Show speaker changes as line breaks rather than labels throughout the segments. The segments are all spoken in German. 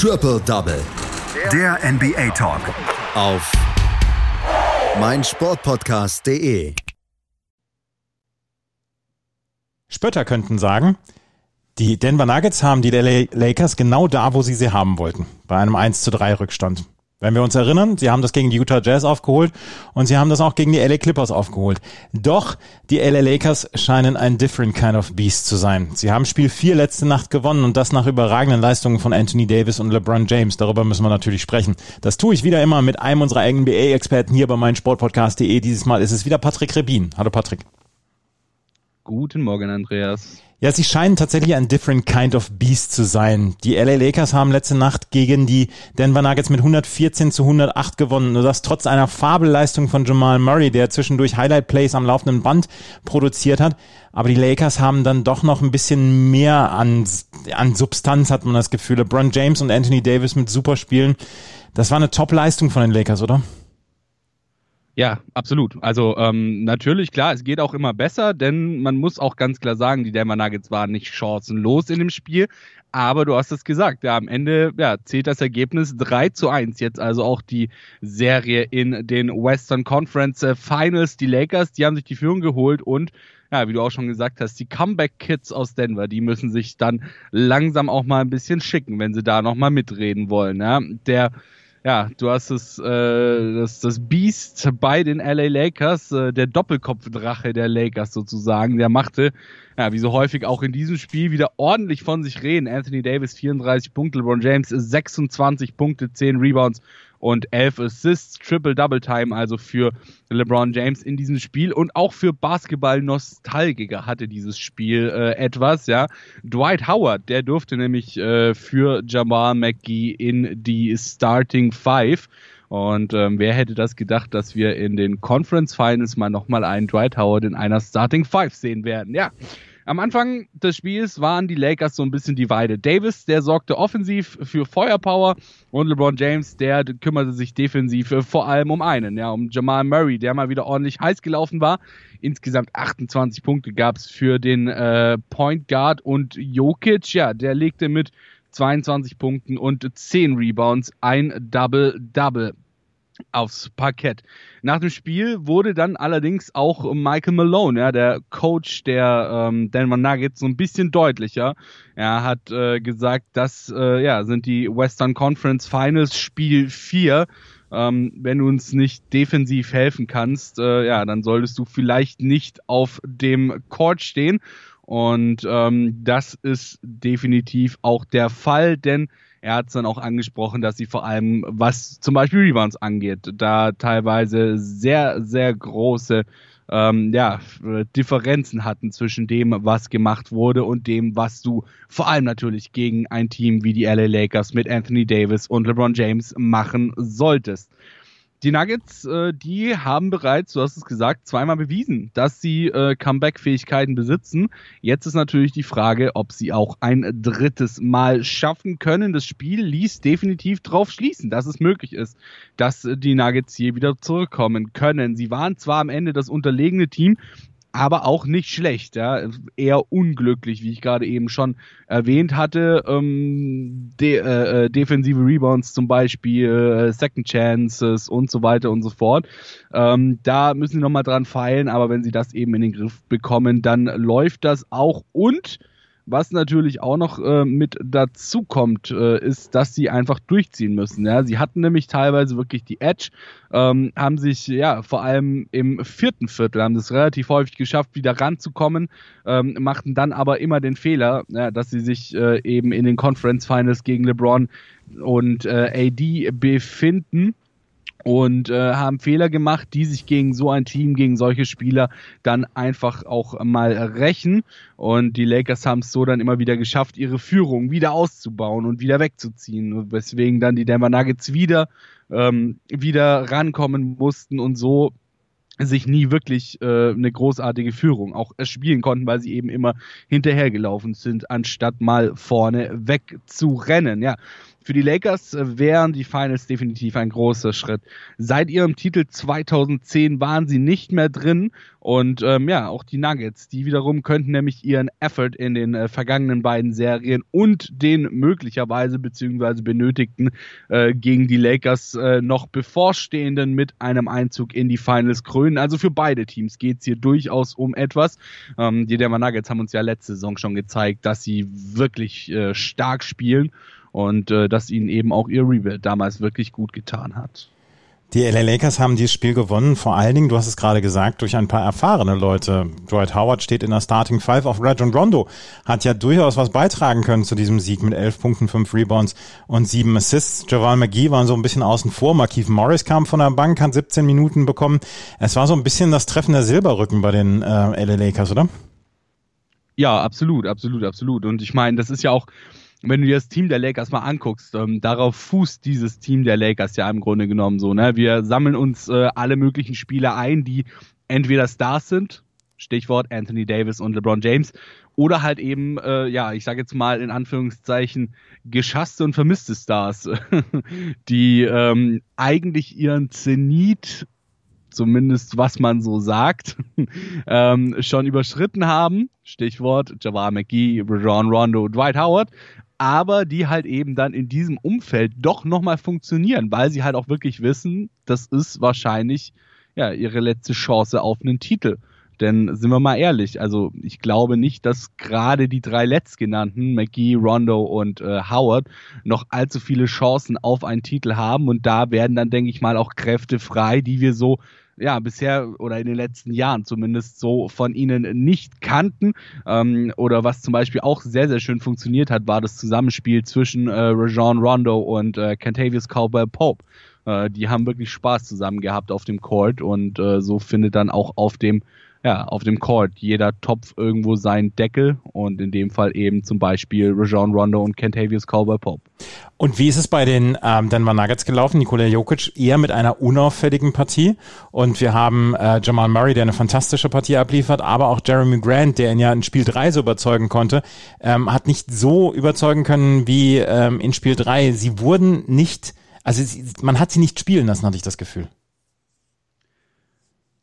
Triple Double.
Der NBA Talk.
Auf meinsportpodcast.de.
Spötter könnten sagen, die Denver Nuggets haben die LA Lakers genau da, wo sie sie haben wollten, bei einem 1 zu 3 Rückstand. Wenn wir uns erinnern, sie haben das gegen die Utah Jazz aufgeholt und sie haben das auch gegen die LA Clippers aufgeholt. Doch die LA Lakers scheinen ein different kind of beast zu sein. Sie haben Spiel 4 letzte Nacht gewonnen und das nach überragenden Leistungen von Anthony Davis und LeBron James. Darüber müssen wir natürlich sprechen. Das tue ich wieder immer mit einem unserer NBA-Experten hier bei meinsportpodcast.de. Dieses Mal ist es wieder Patrick Rebin. Hallo Patrick.
Guten Morgen, Andreas.
Ja, sie scheinen tatsächlich ein different kind of beast zu sein. Die LA Lakers haben letzte Nacht gegen die Denver Nuggets mit 114 zu 108 gewonnen. Nur das trotz einer Fabelleistung von Jamal Murray, der zwischendurch Highlight Plays am laufenden Band produziert hat. Aber die Lakers haben dann doch noch ein bisschen mehr an, an Substanz, hat man das Gefühl. LeBron James und Anthony Davis mit Superspielen. Das war eine Top-Leistung von den Lakers, oder?
Ja, absolut. Also ähm, natürlich, klar, es geht auch immer besser, denn man muss auch ganz klar sagen, die Denver Nuggets waren nicht chancenlos in dem Spiel. Aber du hast es gesagt, ja, am Ende ja, zählt das Ergebnis 3 zu 1. Jetzt also auch die Serie in den Western Conference äh, Finals. Die Lakers, die haben sich die Führung geholt und ja, wie du auch schon gesagt hast, die Comeback-Kids aus Denver, die müssen sich dann langsam auch mal ein bisschen schicken, wenn sie da nochmal mitreden wollen. Ja. Der ja, du hast es, äh, das, das Beast bei den LA Lakers, äh, der Doppelkopfdrache der Lakers sozusagen, der machte, ja, wie so häufig auch in diesem Spiel, wieder ordentlich von sich reden. Anthony Davis 34 Punkte, LeBron James 26 Punkte, 10 Rebounds und 11 Assists, Triple-Double-Time also für LeBron James in diesem Spiel und auch für Basketball-Nostalgiker hatte dieses Spiel äh, etwas, ja. Dwight Howard, der durfte nämlich äh, für Jamal McGee in die Starting Five und ähm, wer hätte das gedacht, dass wir in den Conference Finals mal nochmal einen Dwight Howard in einer Starting Five sehen werden? Ja, am Anfang des Spiels waren die Lakers so ein bisschen die Weide. Davis, der sorgte offensiv für Feuerpower und LeBron James, der kümmerte sich defensiv vor allem um einen, ja, um Jamal Murray, der mal wieder ordentlich heiß gelaufen war. Insgesamt 28 Punkte gab es für den äh, Point Guard und Jokic, ja, der legte mit 22 Punkten und 10 Rebounds ein Double-Double aufs Parkett. Nach dem Spiel wurde dann allerdings auch Michael Malone, ja, der Coach der ähm, Denver Nuggets, so ein bisschen deutlicher. Er hat äh, gesagt, das äh, ja, sind die Western Conference Finals Spiel 4. Ähm, wenn du uns nicht defensiv helfen kannst, äh, ja, dann solltest du vielleicht nicht auf dem Court stehen. Und ähm, das ist definitiv auch der Fall, denn er hat es dann auch angesprochen, dass sie vor allem, was zum Beispiel Rebounds angeht, da teilweise sehr, sehr große ähm, ja, Differenzen hatten zwischen dem, was gemacht wurde und dem, was du vor allem natürlich gegen ein Team wie die LA Lakers mit Anthony Davis und LeBron James machen solltest. Die Nuggets, äh, die haben bereits, du hast es gesagt, zweimal bewiesen, dass sie äh, Comeback-Fähigkeiten besitzen. Jetzt ist natürlich die Frage, ob sie auch ein drittes Mal schaffen können. Das Spiel ließ definitiv drauf schließen, dass es möglich ist, dass die Nuggets hier wieder zurückkommen können. Sie waren zwar am Ende das unterlegene Team, aber auch nicht schlecht, ja. Eher unglücklich, wie ich gerade eben schon erwähnt hatte. Ähm, de äh, äh, defensive Rebounds zum Beispiel, äh, Second Chances und so weiter und so fort. Ähm, da müssen sie nochmal dran feilen, aber wenn sie das eben in den Griff bekommen, dann läuft das auch und was natürlich auch noch äh, mit dazu kommt, äh, ist, dass sie einfach durchziehen müssen. Ja? Sie hatten nämlich teilweise wirklich die Edge, ähm, haben sich ja vor allem im vierten Viertel, haben es relativ häufig geschafft, wieder ranzukommen, ähm, machten dann aber immer den Fehler, ja, dass sie sich äh, eben in den Conference Finals gegen LeBron und äh, AD befinden und äh, haben Fehler gemacht, die sich gegen so ein Team, gegen solche Spieler dann einfach auch mal rächen. Und die Lakers haben es so dann immer wieder geschafft, ihre Führung wieder auszubauen und wieder wegzuziehen, weswegen dann die Denver Nuggets wieder ähm, wieder rankommen mussten und so sich nie wirklich äh, eine großartige Führung auch spielen konnten, weil sie eben immer hinterhergelaufen sind, anstatt mal vorne weg zu rennen. Ja, für die Lakers äh, wären die Finals definitiv ein großer Schritt. Seit ihrem Titel 2010 waren sie nicht mehr drin und ähm, ja, auch die Nuggets, die wiederum könnten nämlich ihren Effort in den äh, vergangenen beiden Serien und den möglicherweise beziehungsweise benötigten äh, gegen die Lakers äh, noch bevorstehenden mit einem Einzug in die Finals krönen. Also für beide Teams geht's hier durchaus um etwas. Ähm, die Denver Nuggets haben uns ja letzte Saison schon gezeigt, dass sie wirklich äh, stark spielen und äh, dass ihnen eben auch ihr Rebuild damals wirklich gut getan hat.
Die LA Lakers haben dieses Spiel gewonnen, vor allen Dingen, du hast es gerade gesagt, durch ein paar erfahrene Leute. Dwight Howard steht in der Starting Five, auch Rajon Rondo hat ja durchaus was beitragen können zu diesem Sieg mit elf Punkten, fünf Rebounds und sieben Assists. Javal McGee war so ein bisschen außen vor, Markeith Morris kam von der Bank, hat 17 Minuten bekommen. Es war so ein bisschen das Treffen der Silberrücken bei den äh, LA Lakers, oder?
Ja, absolut, absolut, absolut. Und ich meine, das ist ja auch, wenn du dir das Team der Lakers mal anguckst, ähm, darauf fußt dieses Team der Lakers ja im Grunde genommen so. Ne? Wir sammeln uns äh, alle möglichen Spieler ein, die entweder Stars sind, Stichwort Anthony Davis und LeBron James, oder halt eben, äh, ja, ich sage jetzt mal in Anführungszeichen, geschasste und vermisste Stars, die ähm, eigentlich ihren Zenit zumindest was man so sagt, ähm, schon überschritten haben. Stichwort Javar McGee, Rajon Rondo, Dwight Howard aber die halt eben dann in diesem Umfeld doch nochmal funktionieren, weil sie halt auch wirklich wissen, das ist wahrscheinlich ja ihre letzte Chance auf einen Titel. Denn sind wir mal ehrlich, also ich glaube nicht, dass gerade die drei letztgenannten, McGee, Rondo und äh, Howard, noch allzu viele Chancen auf einen Titel haben. Und da werden dann, denke ich mal, auch Kräfte frei, die wir so ja, bisher oder in den letzten Jahren zumindest so von ihnen nicht kannten. Ähm, oder was zum Beispiel auch sehr, sehr schön funktioniert hat, war das Zusammenspiel zwischen äh, Rajon Rondo und äh, Cantavius Cowboy Pope. Äh, die haben wirklich Spaß zusammen gehabt auf dem Court und äh, so findet dann auch auf dem ja, auf dem Court jeder Topf irgendwo seinen Deckel und in dem Fall eben zum Beispiel Rajon Rondo und Kentavious Cowboy Pope.
Und wie ist es bei den ähm, Denver Nuggets gelaufen? Nikola Jokic eher mit einer unauffälligen Partie und wir haben äh, Jamal Murray, der eine fantastische Partie abliefert, aber auch Jeremy Grant, der ihn ja in Spiel 3 so überzeugen konnte, ähm, hat nicht so überzeugen können wie ähm, in Spiel 3. Sie wurden nicht, also man hat sie nicht spielen lassen, hatte ich das Gefühl.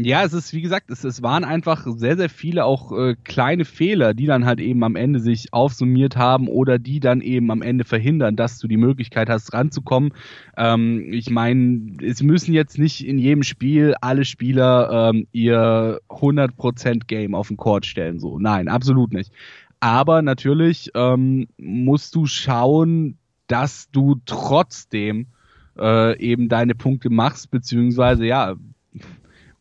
Ja, es ist, wie gesagt, es, es waren einfach sehr, sehr viele auch äh, kleine Fehler, die dann halt eben am Ende sich aufsummiert haben oder die dann eben am Ende verhindern, dass du die Möglichkeit hast, ranzukommen. Ähm, ich meine, es müssen jetzt nicht in jedem Spiel alle Spieler ähm, ihr 100% Game auf den Court stellen, so. Nein, absolut nicht. Aber natürlich ähm, musst du schauen, dass du trotzdem äh, eben deine Punkte machst, beziehungsweise ja,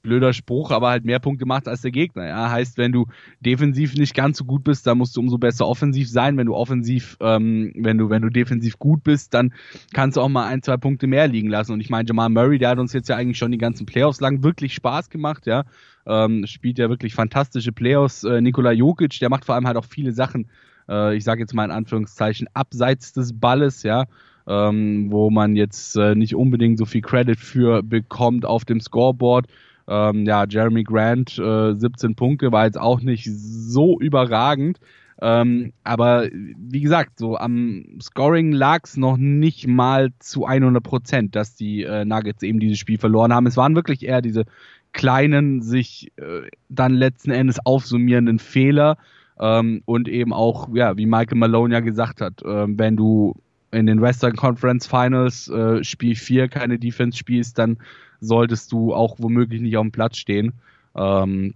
blöder Spruch, aber halt mehr Punkte macht als der Gegner. Ja, heißt, wenn du defensiv nicht ganz so gut bist, dann musst du umso besser offensiv sein. Wenn du offensiv, ähm, wenn du, wenn du defensiv gut bist, dann kannst du auch mal ein, zwei Punkte mehr liegen lassen. Und ich meine, Jamal Murray, der hat uns jetzt ja eigentlich schon die ganzen Playoffs lang wirklich Spaß gemacht, ja. Ähm, spielt ja wirklich fantastische Playoffs. Äh, Nikola Jokic, der macht vor allem halt auch viele Sachen, äh, ich sage jetzt mal in Anführungszeichen, abseits des Balles, ja. Ähm, wo man jetzt äh, nicht unbedingt so viel Credit für bekommt auf dem Scoreboard. Ähm, ja, Jeremy Grant, äh, 17 Punkte, war jetzt auch nicht so überragend. Ähm, aber wie gesagt, so am Scoring lag es noch nicht mal zu 100 Prozent, dass die äh, Nuggets eben dieses Spiel verloren haben. Es waren wirklich eher diese kleinen, sich äh, dann letzten Endes aufsummierenden Fehler ähm, und eben auch, ja, wie Michael Malone ja gesagt hat, äh, wenn du in den Western Conference Finals äh, Spiel 4 keine Defense spielst, dann solltest du auch womöglich nicht auf dem Platz stehen. Ähm,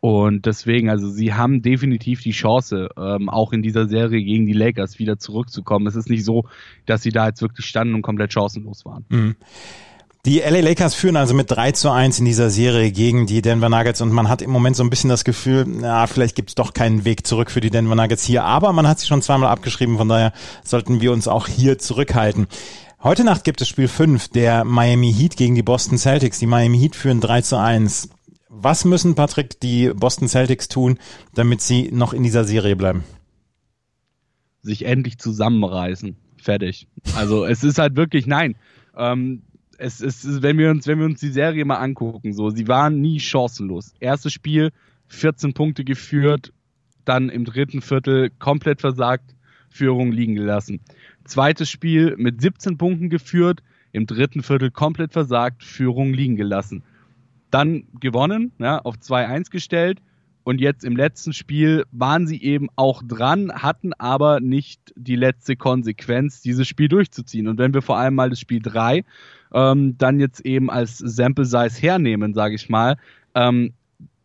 und deswegen, also sie haben definitiv die Chance, ähm, auch in dieser Serie gegen die Lakers wieder zurückzukommen. Es ist nicht so, dass sie da jetzt wirklich standen und komplett chancenlos waren. Mhm.
Die LA Lakers führen also mit 3 zu 1 in dieser Serie gegen die Denver Nuggets und man hat im Moment so ein bisschen das Gefühl, na, vielleicht gibt es doch keinen Weg zurück für die Denver Nuggets hier, aber man hat sie schon zweimal abgeschrieben, von daher sollten wir uns auch hier zurückhalten. Heute Nacht gibt es Spiel 5 der Miami Heat gegen die Boston Celtics. Die Miami Heat führen 3 zu 1. Was müssen, Patrick, die Boston Celtics tun, damit sie noch in dieser Serie bleiben?
Sich endlich zusammenreißen. Fertig. Also es ist halt wirklich, nein. Ähm, es ist, wenn wir uns, wenn wir uns die Serie mal angucken, so, sie waren nie chancenlos. Erstes Spiel, 14 Punkte geführt, dann im dritten Viertel komplett versagt, Führung liegen gelassen. Zweites Spiel mit 17 Punkten geführt, im dritten Viertel komplett versagt, Führung liegen gelassen. Dann gewonnen, ja, auf 2-1 gestellt und jetzt im letzten Spiel waren sie eben auch dran, hatten aber nicht die letzte Konsequenz, dieses Spiel durchzuziehen. Und wenn wir vor allem mal das Spiel 3 ähm, dann jetzt eben als Sample Size hernehmen, sage ich mal, ähm,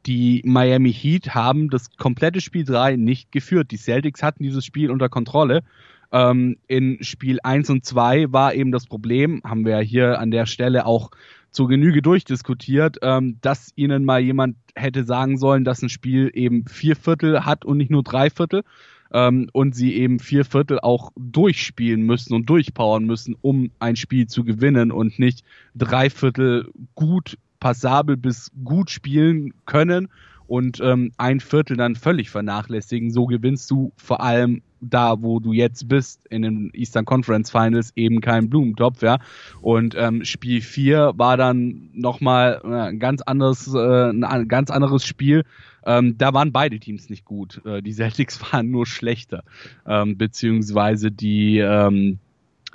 die Miami Heat haben das komplette Spiel 3 nicht geführt. Die Celtics hatten dieses Spiel unter Kontrolle. Ähm, in Spiel 1 und 2 war eben das Problem, haben wir hier an der Stelle auch zur Genüge durchdiskutiert, ähm, dass ihnen mal jemand hätte sagen sollen, dass ein Spiel eben vier Viertel hat und nicht nur drei Viertel ähm, und sie eben vier Viertel auch durchspielen müssen und durchpowern müssen, um ein Spiel zu gewinnen und nicht drei Viertel gut passabel bis gut spielen können und ähm, ein Viertel dann völlig vernachlässigen. So gewinnst du vor allem da, wo du jetzt bist, in den Eastern Conference Finals, eben kein Blumentopf, ja. Und ähm, Spiel 4 war dann nochmal äh, ein ganz anderes, äh, ein ganz anderes Spiel. Ähm, da waren beide Teams nicht gut. Äh, die Celtics waren nur schlechter. Ähm, beziehungsweise die, ähm,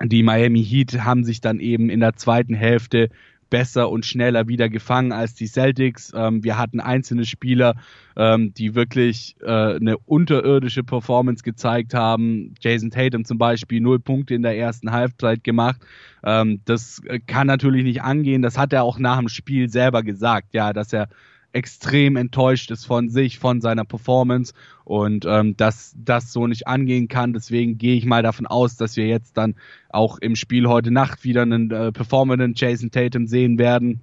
die Miami Heat haben sich dann eben in der zweiten Hälfte besser und schneller wieder gefangen als die Celtics. Ähm, wir hatten einzelne Spieler, ähm, die wirklich äh, eine unterirdische Performance gezeigt haben. Jason Tatum zum Beispiel null Punkte in der ersten Halbzeit gemacht. Ähm, das kann natürlich nicht angehen. Das hat er auch nach dem Spiel selber gesagt, ja, dass er extrem enttäuscht ist von sich, von seiner Performance und ähm, dass das so nicht angehen kann. Deswegen gehe ich mal davon aus, dass wir jetzt dann auch im Spiel heute Nacht wieder einen äh, performenden Jason Tatum sehen werden.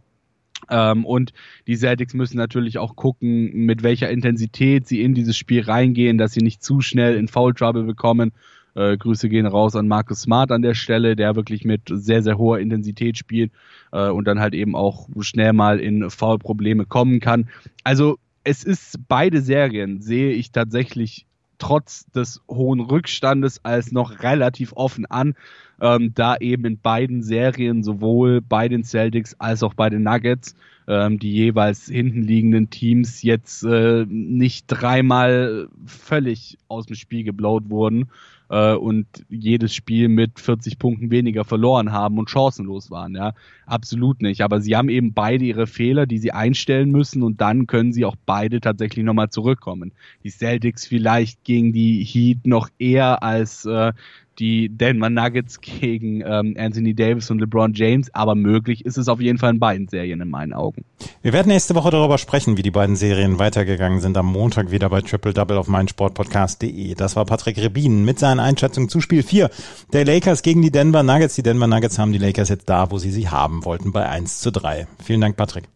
Ähm, und die Celtics müssen natürlich auch gucken, mit welcher Intensität sie in dieses Spiel reingehen, dass sie nicht zu schnell in Foul Trouble bekommen äh, Grüße gehen raus an Marcus Smart an der Stelle, der wirklich mit sehr, sehr hoher Intensität spielt äh, und dann halt eben auch schnell mal in Foul-Probleme kommen kann. Also es ist beide Serien, sehe ich tatsächlich trotz des hohen Rückstandes als noch relativ offen an, ähm, da eben in beiden Serien sowohl bei den Celtics als auch bei den Nuggets ähm, die jeweils hinten liegenden Teams jetzt äh, nicht dreimal völlig aus dem Spiel geblowt wurden äh, und jedes Spiel mit 40 Punkten weniger verloren haben und chancenlos waren. Ja, absolut nicht. Aber sie haben eben beide ihre Fehler, die sie einstellen müssen und dann können sie auch beide tatsächlich nochmal zurückkommen. Die Celtics vielleicht gegen die Heat noch eher als äh, die Denver Nuggets gegen ähm, Anthony Davis und LeBron James, aber möglich ist es auf jeden Fall in beiden Serien in meinen Augen.
Wir werden nächste Woche darüber sprechen, wie die beiden Serien weitergegangen sind. Am Montag wieder bei Triple Double auf meinsportpodcast.de. Das war Patrick Rebin mit seinen Einschätzungen zu Spiel 4 der Lakers gegen die Denver Nuggets. Die Denver Nuggets haben die Lakers jetzt da, wo sie sie haben wollten, bei 1 zu 3. Vielen Dank, Patrick.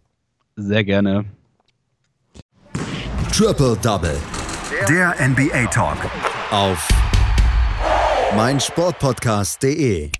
Sehr gerne.
Triple Double.
Der NBA Talk.
Auf meinsportpodcast.de